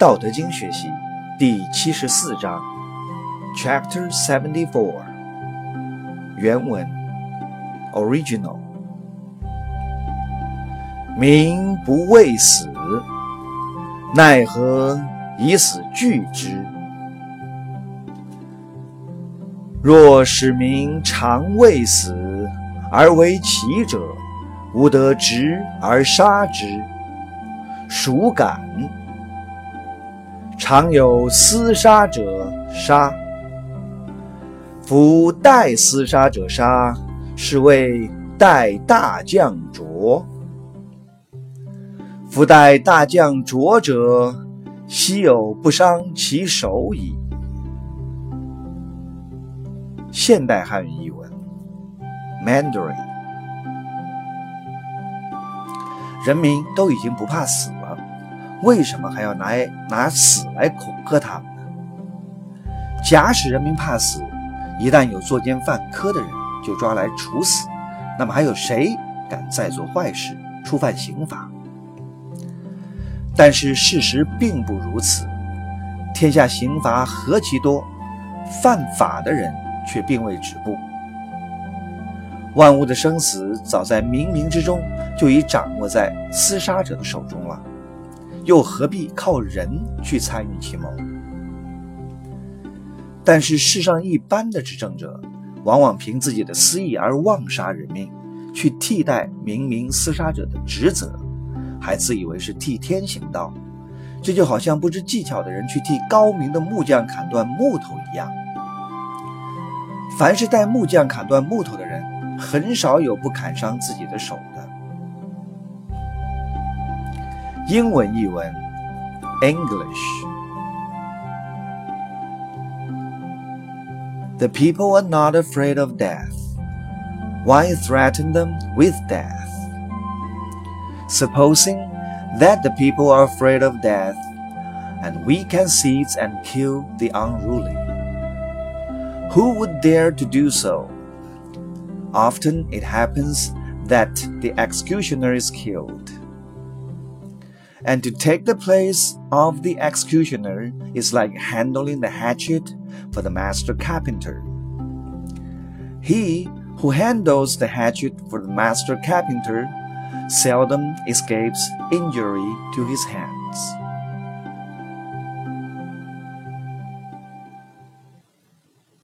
道德经学习第七十四章，Chapter Seventy Four，原文，Original。民不畏死，奈何以死惧之？若使民常畏死，而为奇者，吾得执而杀之，孰敢？常有厮杀者杀，夫待厮杀者杀，是谓待大将浊。夫待大将浊者，奚有不伤其手矣？现代汉语译文：Mandarin。人民都已经不怕死，为什么还要拿拿死来恐吓他们呢？假使人民怕死，一旦有作奸犯科的人就抓来处死，那么还有谁敢再做坏事、触犯刑法？但是事实并不如此，天下刑罚何其多，犯法的人却并未止步。万物的生死早在冥冥之中就已掌握在厮杀者的手中了，又何必靠人去参与其谋？但是世上一般的执政者，往往凭自己的私意而妄杀人命，去替代明明厮杀者的职责，还自以为是替天行道，这就好像不知技巧的人去替高明的木匠砍断木头一样。凡是带木匠砍断木头的人。很少有不砍伤自己的手的。英文译文：English。The people are not afraid of death. Why threaten them with death? Supposing that the people are afraid of death, and we can seize and kill the unruly, who would dare to do so? Often it happens that the executioner is killed. And to take the place of the executioner is like handling the hatchet for the master carpenter. He who handles the hatchet for the master carpenter seldom escapes injury to his hands.